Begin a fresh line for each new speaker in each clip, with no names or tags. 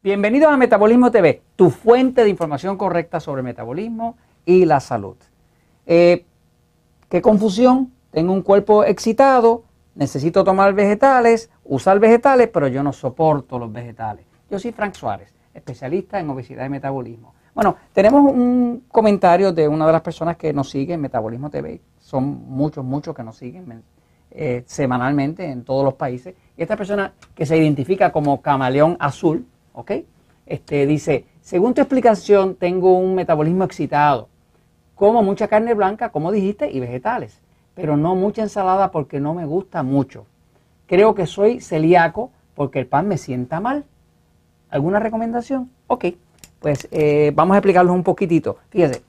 Bienvenidos a Metabolismo TV, tu fuente de información correcta sobre metabolismo y la salud. Eh, ¿Qué confusión? Tengo un cuerpo excitado, necesito tomar vegetales, usar vegetales, pero yo no soporto los vegetales. Yo soy Frank Suárez, especialista en obesidad y metabolismo. Bueno, tenemos un comentario de una de las personas que nos sigue en Metabolismo TV. Son muchos, muchos que nos siguen eh, semanalmente en todos los países. Y esta persona que se identifica como camaleón azul, ¿ok? Este, dice, según tu explicación, tengo un metabolismo excitado. Como mucha carne blanca, como dijiste, y vegetales, pero no mucha ensalada porque no me gusta mucho. Creo que soy celíaco porque el pan me sienta mal. ¿Alguna recomendación? Ok, pues eh, vamos a explicarlo un poquitito. Fíjese,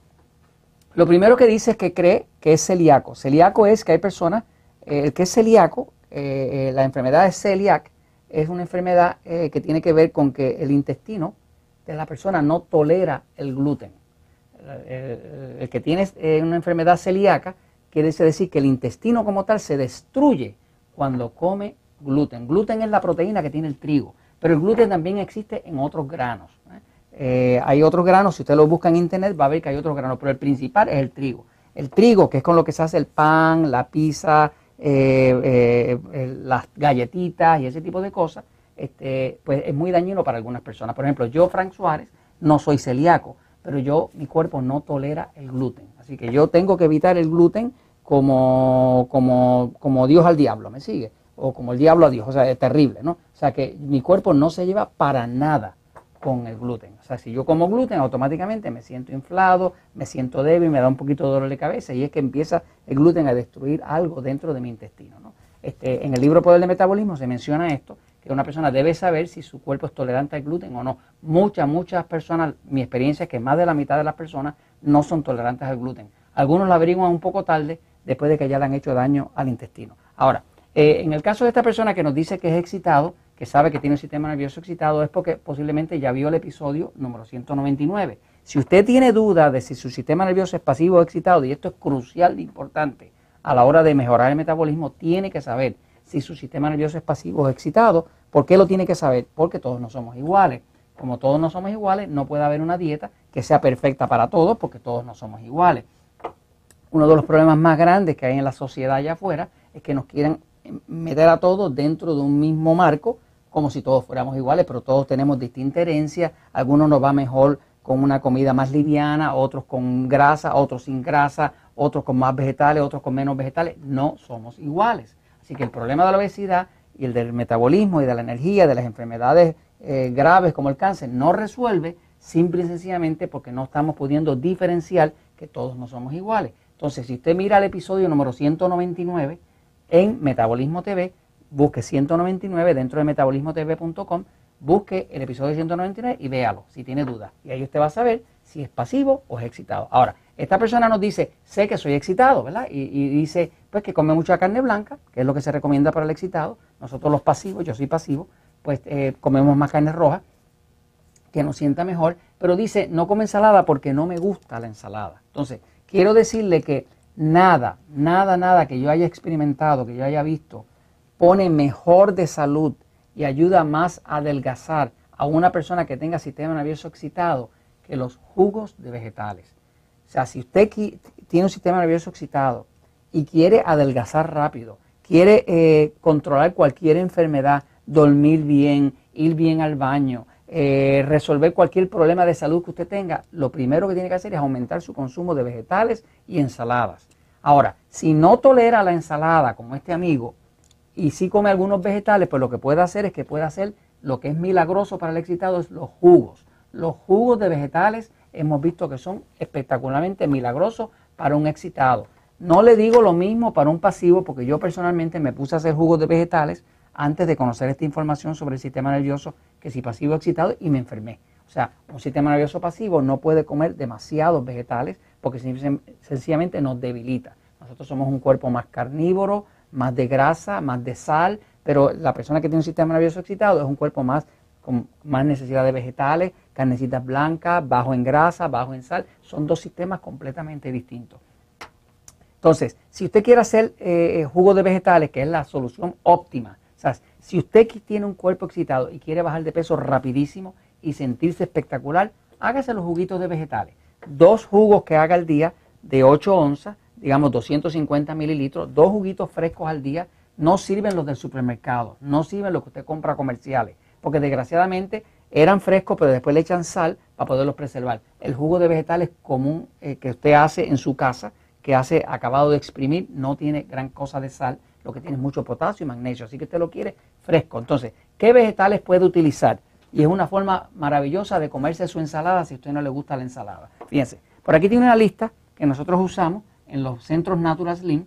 lo primero que dice es que cree que es celíaco. Celíaco es que hay personas, eh, el que es celíaco, eh, la enfermedad de celiac, es una enfermedad que tiene que ver con que el intestino de la persona no tolera el gluten. El, que tiene una enfermedad celíaca quiere decir que el intestino como tal se destruye cuando come gluten. Gluten es la proteína que tiene el trigo, pero el gluten también existe en otros granos. Eh, hay otros granos, si usted lo busca en internet va a ver que hay otros granos, pero el principal es el trigo. El trigo, que es con lo que se hace el pan, la pizza, eh, eh, las galletitas y ese tipo de cosas, este, pues es muy dañino para algunas personas. Por ejemplo, yo, Frank Suárez, no soy celíaco, pero yo, mi cuerpo no tolera el gluten. Así que yo tengo que evitar el gluten como, como, como Dios al diablo, ¿me sigue? O como el diablo a Dios, o sea, es terrible, ¿no? O sea, que mi cuerpo no se lleva para nada con el gluten. Sea, si yo como gluten, automáticamente me siento inflado, me siento débil, me da un poquito de dolor de cabeza y es que empieza el gluten a destruir algo dentro de mi intestino. Este, en el libro Poder de Metabolismo se menciona esto, que una persona debe saber si su cuerpo es tolerante al gluten o no. Muchas, muchas personas, mi experiencia es que más de la mitad de las personas no son tolerantes al gluten. Algunos lo averiguan un poco tarde después de que ya le han hecho daño al intestino. Ahora, eh, en el caso de esta persona que nos dice que es excitado, que sabe que tiene un sistema nervioso excitado es porque posiblemente ya vio el episodio número 199. Si usted tiene duda de si su sistema nervioso es pasivo o excitado, y esto es crucial e importante a la hora de mejorar el metabolismo, tiene que saber si su sistema nervioso es pasivo o excitado. ¿Por qué lo tiene que saber? Porque todos no somos iguales. Como todos no somos iguales, no puede haber una dieta que sea perfecta para todos porque todos no somos iguales. Uno de los problemas más grandes que hay en la sociedad allá afuera es que nos quieren meter a todos dentro de un mismo marco como si todos fuéramos iguales, pero todos tenemos distinta herencia. Algunos nos va mejor con una comida más liviana, otros con grasa, otros sin grasa, otros con más vegetales, otros con menos vegetales. No somos iguales. Así que el problema de la obesidad y el del metabolismo y de la energía, de las enfermedades eh, graves como el cáncer, no resuelve simple y sencillamente porque no estamos pudiendo diferenciar que todos no somos iguales. Entonces, si usted mira el episodio número 199 en Metabolismo TV, busque 199 dentro de metabolismotv.com, busque el episodio 199 y véalo si tiene dudas. Y ahí usted va a saber si es pasivo o es excitado. Ahora, esta persona nos dice, sé que soy excitado, ¿verdad? Y, dice, pues que come mucha carne blanca, que es lo que se recomienda para el excitado. Nosotros los pasivos, yo soy pasivo, pues eh, comemos más carne roja, que nos sienta mejor. Pero dice, no come ensalada porque no me gusta la ensalada. Entonces, quiero decirle que nada, nada, nada que yo haya experimentado, que yo haya visto, pone mejor de salud y ayuda más a adelgazar a una persona que tenga sistema nervioso excitado que los jugos de vegetales. O sea, si usted tiene un sistema nervioso excitado y quiere adelgazar rápido, quiere eh, controlar cualquier enfermedad, dormir bien, ir bien al baño, eh, resolver cualquier problema de salud que usted tenga, lo primero que tiene que hacer es aumentar su consumo de vegetales y ensaladas. Ahora, si no tolera la ensalada como este amigo, y si come algunos vegetales, pues lo que puede hacer es que puede hacer lo que es milagroso para el excitado es los jugos. Los jugos de vegetales hemos visto que son espectacularmente milagrosos para un excitado. No le digo lo mismo para un pasivo porque yo personalmente me puse a hacer jugos de vegetales antes de conocer esta información sobre el sistema nervioso, que si pasivo excitado, y me enfermé. O sea, un sistema nervioso pasivo no puede comer demasiados vegetales porque sencillamente nos debilita. Nosotros somos un cuerpo más carnívoro, más de grasa, más de sal, pero la persona que tiene un sistema nervioso excitado es un cuerpo más con más necesidad de vegetales, carnecitas blancas, bajo en grasa, bajo en sal, son dos sistemas completamente distintos. Entonces, si usted quiere hacer eh, jugo de vegetales, que es la solución óptima, o sea, si usted tiene un cuerpo excitado y quiere bajar de peso rapidísimo, y sentirse espectacular, hágase los juguitos de vegetales. Dos jugos que haga al día de 8 onzas, digamos 250 mililitros, dos juguitos frescos al día, no sirven los del supermercado, no sirven los que usted compra comerciales, porque desgraciadamente eran frescos, pero después le echan sal para poderlos preservar. El jugo de vegetales común eh, que usted hace en su casa, que hace acabado de exprimir, no tiene gran cosa de sal, lo que tiene es mucho potasio y magnesio, así que usted lo quiere fresco. Entonces, ¿qué vegetales puede utilizar? Y es una forma maravillosa de comerse su ensalada si a usted no le gusta la ensalada. Fíjense, por aquí tiene una lista que nosotros usamos en los centros Natural Slim.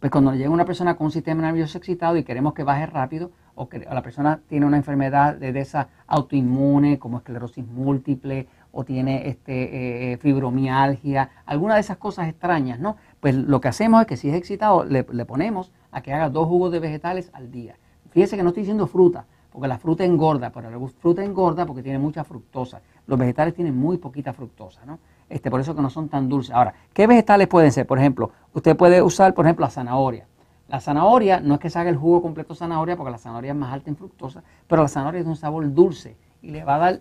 Pues cuando llega una persona con un sistema nervioso excitado y queremos que baje rápido, o que la persona tiene una enfermedad de, esa autoinmune como esclerosis múltiple o tiene este, eh, fibromialgia, alguna de esas cosas extrañas, ¿no? Pues lo que hacemos es que si es excitado, le, ponemos a que haga dos jugos de vegetales al día. Fíjese que no estoy diciendo fruta, porque la fruta engorda, pero la fruta engorda porque tiene mucha fructosa. Los vegetales tienen muy poquita fructosa, ¿no? Este, por eso que no son tan dulces. Ahora, ¿qué vegetales pueden ser? Por ejemplo, usted puede usar, por ejemplo, la zanahoria. La zanahoria, no es que se haga el jugo completo de zanahoria, porque la zanahoria es más alta en fructosa, pero la zanahoria es un sabor dulce y le va a dar,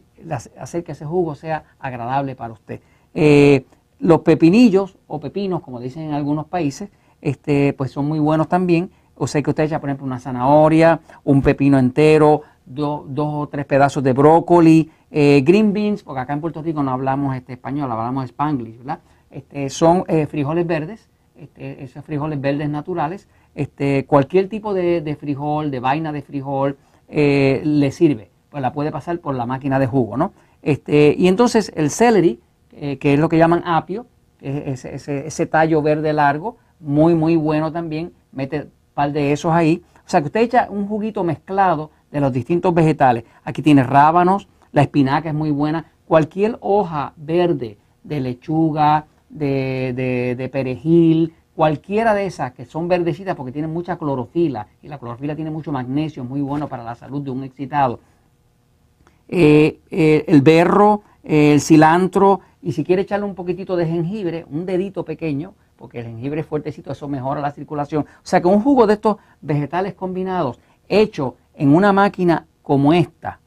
hacer que ese jugo sea agradable para usted. Eh, los pepinillos o pepinos, como dicen en algunos países, este, pues son muy buenos también. O sea que usted echa, por ejemplo, una zanahoria, un pepino entero, dos o tres pedazos de brócoli, eh, green beans, porque acá en Puerto Rico no hablamos este español, hablamos spanglish, ¿verdad? Este, son eh, frijoles verdes, este, esos frijoles verdes naturales, este, cualquier tipo de, frijol, de vaina de frijol, eh, le sirve. Pues la puede pasar por la máquina de jugo, ¿no? Este, y entonces el celery, que es lo que llaman apio, ese, ese, tallo verde largo, muy, muy bueno también, mete un par de esos ahí. O sea que usted echa un juguito mezclado de los distintos vegetales. Aquí tiene rábanos, la espinaca es muy buena, cualquier hoja verde de lechuga, de, de perejil, Cualquiera de esas que son verdecitas porque tienen mucha clorofila y la clorofila tiene mucho magnesio, muy bueno para la salud de un excitado. Eh, eh, el berro, el cilantro y si quiere echarle un poquitito de jengibre, un dedito pequeño, porque el jengibre es fuertecito, eso mejora la circulación. O sea que un jugo de estos vegetales combinados hecho en una máquina como esta,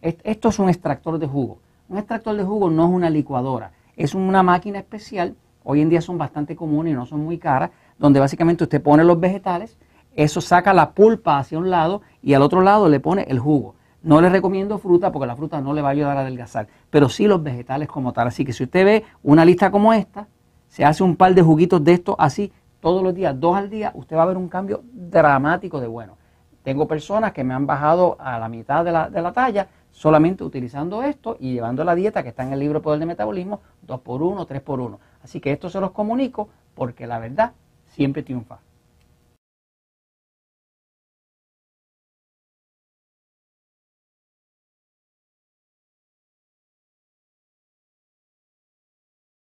esto es un extractor de jugo. Un extractor de jugo no es una licuadora, es una máquina especial hoy en día son bastante comunes y no son muy caras, donde básicamente usted pone los vegetales, eso saca la pulpa hacia un lado y al otro lado le pone el jugo. No le recomiendo fruta porque la fruta no le va a ayudar a adelgazar, pero sí los vegetales como tal. Así que si usted ve una lista como esta, se hace un par de juguitos de estos así todos los días, dos al día, usted va a ver un cambio dramático de bueno. Tengo personas que me han bajado a la mitad de la, de la talla solamente utilizando esto y llevando la dieta que está en el libro Poder de Metabolismo, 2 por 1 3 por 1 Así que esto se los comunico porque la verdad siempre triunfa.